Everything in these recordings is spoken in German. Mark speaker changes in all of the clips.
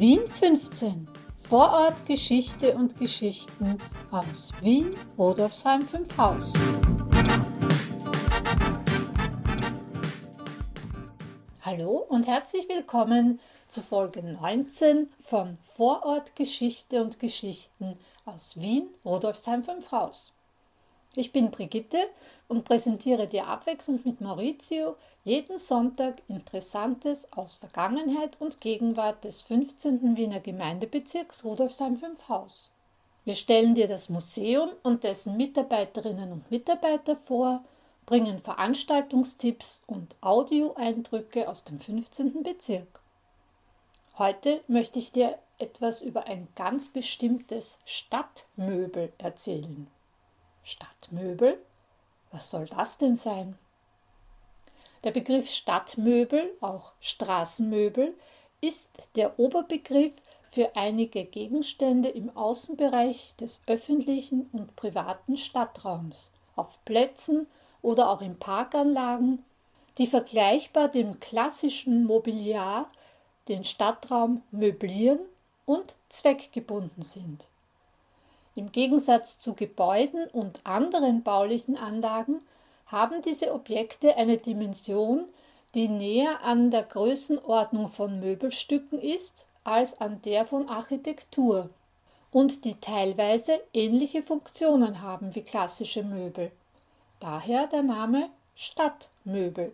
Speaker 1: Wien 15. Vorort Geschichte und Geschichten aus Wien, Rodolfsheim 5 Haus. Hallo und herzlich willkommen zu Folge 19 von Vorort Geschichte und Geschichten aus Wien, Rodolfsheim 5 Haus. Ich bin Brigitte und präsentiere dir abwechselnd mit Maurizio jeden Sonntag Interessantes aus Vergangenheit und Gegenwart des 15. Wiener Gemeindebezirks Rudolfsheim 5 Haus. Wir stellen dir das Museum und dessen Mitarbeiterinnen und Mitarbeiter vor, bringen Veranstaltungstipps und Audioeindrücke aus dem 15. Bezirk. Heute möchte ich dir etwas über ein ganz bestimmtes Stadtmöbel erzählen. Stadtmöbel? Was soll das denn sein? Der Begriff Stadtmöbel, auch Straßenmöbel, ist der Oberbegriff für einige Gegenstände im Außenbereich des öffentlichen und privaten Stadtraums, auf Plätzen oder auch in Parkanlagen, die vergleichbar dem klassischen Mobiliar den Stadtraum möblieren und zweckgebunden sind. Im Gegensatz zu Gebäuden und anderen baulichen Anlagen haben diese Objekte eine Dimension, die näher an der Größenordnung von Möbelstücken ist als an der von Architektur und die teilweise ähnliche Funktionen haben wie klassische Möbel. Daher der Name Stadtmöbel.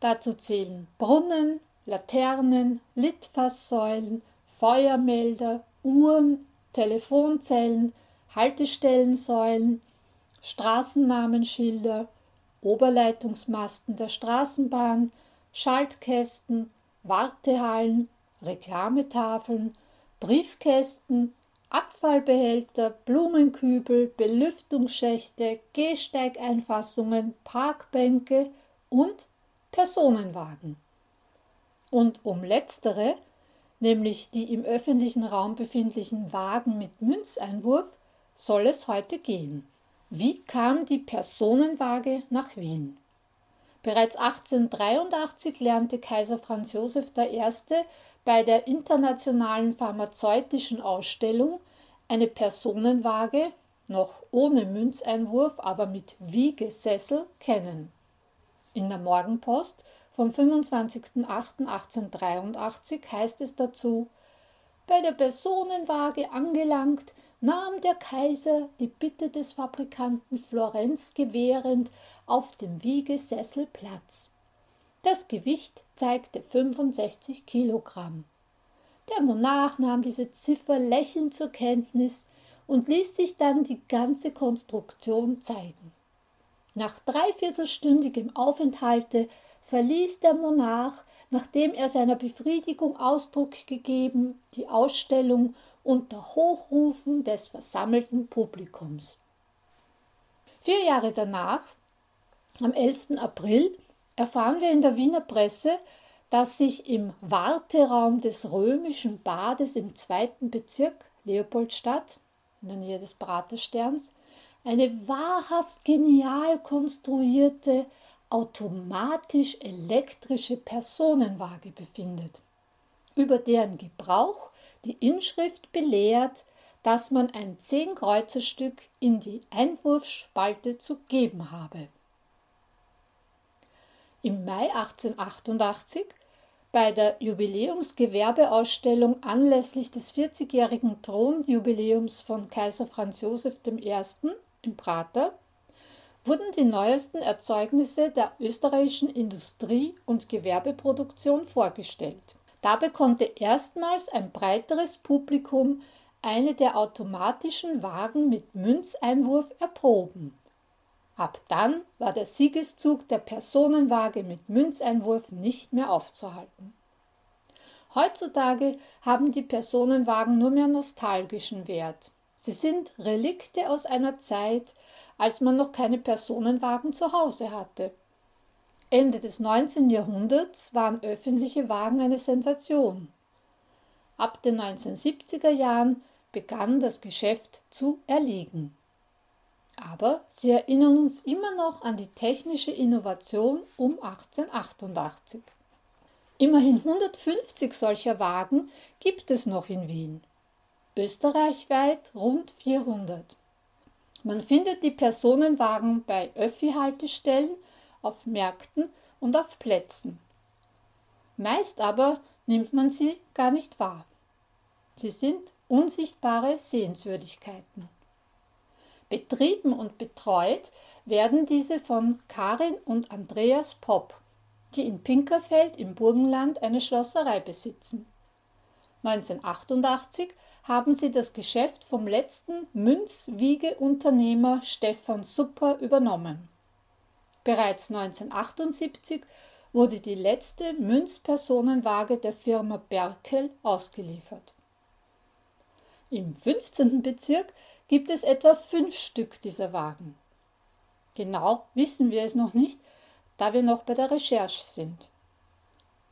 Speaker 1: Dazu zählen Brunnen, Laternen, Litfaßsäulen, Feuermelder, Uhren, Telefonzellen, Haltestellensäulen, Straßennamenschilder, Oberleitungsmasten der Straßenbahn, Schaltkästen, Wartehallen, Reklametafeln, Briefkästen, Abfallbehälter, Blumenkübel, Belüftungsschächte, Gehsteigeinfassungen, Parkbänke und Personenwagen. Und um letztere nämlich die im öffentlichen Raum befindlichen Wagen mit Münzeinwurf, soll es heute gehen. Wie kam die Personenwaage nach Wien? Bereits 1883 lernte Kaiser Franz Joseph I. bei der internationalen pharmazeutischen Ausstellung eine Personenwaage, noch ohne Münzeinwurf, aber mit Wiegesessel, kennen. In der Morgenpost vom 25.08.1883 heißt es dazu, bei der Personenwaage angelangt, nahm der Kaiser die Bitte des Fabrikanten Florenz gewährend auf dem Wiegesessel Platz. Das Gewicht zeigte 65 Kilogramm. Der Monarch nahm diese Ziffer lächelnd zur Kenntnis und ließ sich dann die ganze Konstruktion zeigen. Nach dreiviertelstündigem Aufenthalte verließ der Monarch, nachdem er seiner Befriedigung Ausdruck gegeben, die Ausstellung unter Hochrufen des versammelten Publikums. Vier Jahre danach, am 11. April, erfahren wir in der Wiener Presse, dass sich im Warteraum des römischen Bades im zweiten Bezirk Leopoldstadt, in der Nähe des Pratersterns, eine wahrhaft genial konstruierte automatisch elektrische Personenwaage befindet, über deren Gebrauch die Inschrift belehrt, dass man ein Zehnkreuzerstück in die Einwurfsspalte zu geben habe. Im Mai 1888 bei der Jubiläumsgewerbeausstellung anlässlich des 40-jährigen Thronjubiläums von Kaiser Franz Joseph I. im Prater wurden die neuesten Erzeugnisse der österreichischen Industrie- und Gewerbeproduktion vorgestellt. Dabei konnte erstmals ein breiteres Publikum eine der automatischen Wagen mit Münzeinwurf erproben. Ab dann war der Siegeszug der Personenwaage mit Münzeinwurf nicht mehr aufzuhalten. Heutzutage haben die Personenwagen nur mehr nostalgischen Wert. Sie sind Relikte aus einer Zeit, als man noch keine Personenwagen zu Hause hatte. Ende des 19. Jahrhunderts waren öffentliche Wagen eine Sensation. Ab den 1970er Jahren begann das Geschäft zu erliegen. Aber sie erinnern uns immer noch an die technische Innovation um 1888. Immerhin 150 solcher Wagen gibt es noch in Wien. Österreichweit rund 400. Man findet die Personenwagen bei Öffi-Haltestellen, auf Märkten und auf Plätzen. Meist aber nimmt man sie gar nicht wahr. Sie sind unsichtbare Sehenswürdigkeiten. Betrieben und betreut werden diese von Karin und Andreas Popp, die in Pinkerfeld im Burgenland eine Schlosserei besitzen. 1988 haben sie das Geschäft vom letzten Münzwiegeunternehmer Stefan Supper übernommen. Bereits 1978 wurde die letzte Münzpersonenwaage der Firma Berkel ausgeliefert. Im 15. Bezirk gibt es etwa fünf Stück dieser Wagen. Genau wissen wir es noch nicht, da wir noch bei der Recherche sind.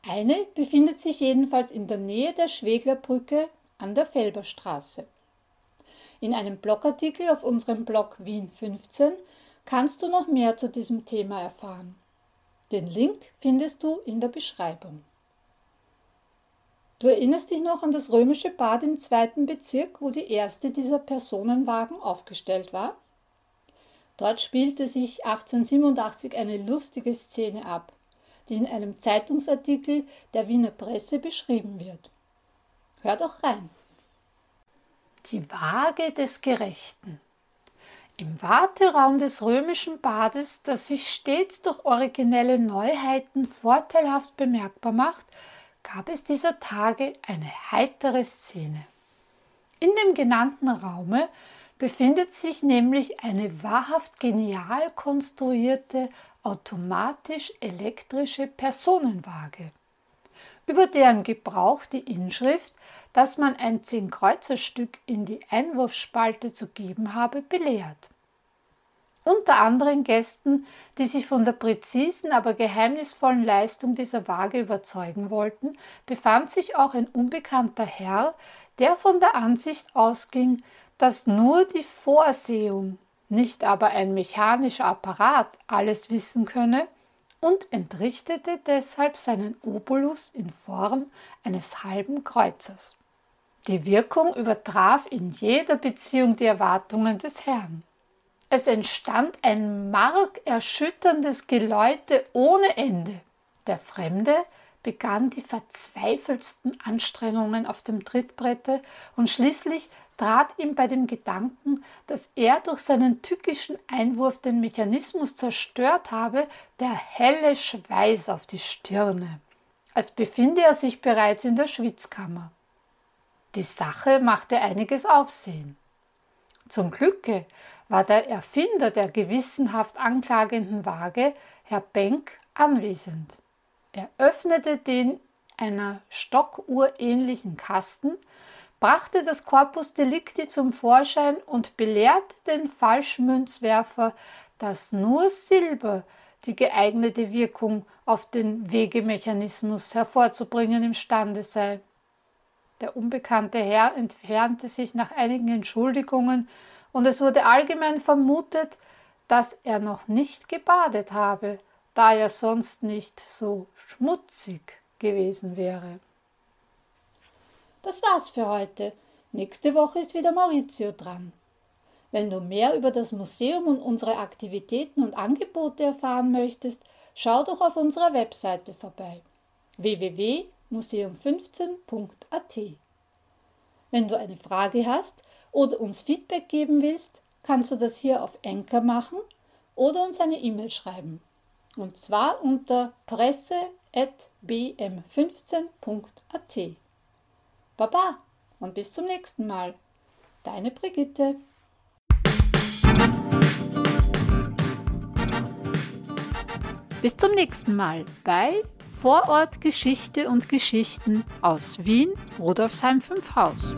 Speaker 1: Eine befindet sich jedenfalls in der Nähe der Schweglerbrücke an der Felberstraße. In einem Blogartikel auf unserem Blog Wien 15 kannst du noch mehr zu diesem Thema erfahren. Den Link findest du in der Beschreibung. Du erinnerst dich noch an das römische Bad im zweiten Bezirk, wo die erste dieser Personenwagen aufgestellt war? Dort spielte sich 1887 eine lustige Szene ab, die in einem Zeitungsartikel der Wiener Presse beschrieben wird. Hör doch rein. Die Waage des Gerechten. Im Warteraum des römischen Bades, das sich stets durch originelle Neuheiten vorteilhaft bemerkbar macht, gab es dieser Tage eine heitere Szene. In dem genannten Raume befindet sich nämlich eine wahrhaft genial konstruierte automatisch-elektrische Personenwaage, über deren Gebrauch die Inschrift, dass man ein Zehnkreuzerstück in die Einwurfspalte zu geben habe, belehrt. Unter anderen Gästen, die sich von der präzisen, aber geheimnisvollen Leistung dieser Waage überzeugen wollten, befand sich auch ein unbekannter Herr, der von der Ansicht ausging, dass nur die Vorsehung, nicht aber ein mechanischer Apparat alles wissen könne und entrichtete deshalb seinen Obolus in Form eines halben Kreuzers. Die Wirkung übertraf in jeder Beziehung die Erwartungen des Herrn. Es entstand ein markerschütterndes Geläute ohne Ende. Der Fremde begann die verzweifeltsten Anstrengungen auf dem Trittbrette und schließlich trat ihm bei dem Gedanken, dass er durch seinen tückischen Einwurf den Mechanismus zerstört habe, der helle Schweiß auf die Stirne, als befinde er sich bereits in der Schwitzkammer. Die Sache machte einiges Aufsehen. Zum Glücke war der Erfinder der gewissenhaft anklagenden Waage, Herr Benck, anwesend. Er öffnete den einer Stockuhr ähnlichen Kasten, brachte das Corpus Delicti zum Vorschein und belehrte den Falschmünzwerfer, dass nur Silber die geeignete Wirkung auf den Wegemechanismus hervorzubringen imstande sei. Der unbekannte Herr entfernte sich nach einigen Entschuldigungen und es wurde allgemein vermutet, dass er noch nicht gebadet habe, da er sonst nicht so schmutzig gewesen wäre. Das war's für heute. Nächste Woche ist wieder Maurizio dran. Wenn du mehr über das Museum und unsere Aktivitäten und Angebote erfahren möchtest, schau doch auf unserer Webseite vorbei www.museum15.at. Wenn du eine Frage hast oder uns Feedback geben willst, kannst du das hier auf Enker machen oder uns eine E-Mail schreiben. Und zwar unter presse.bm15.at. Baba und bis zum nächsten Mal. Deine Brigitte. Bis zum nächsten Mal bei Vorort Geschichte und Geschichten aus Wien, Rudolfsheim 5 Haus.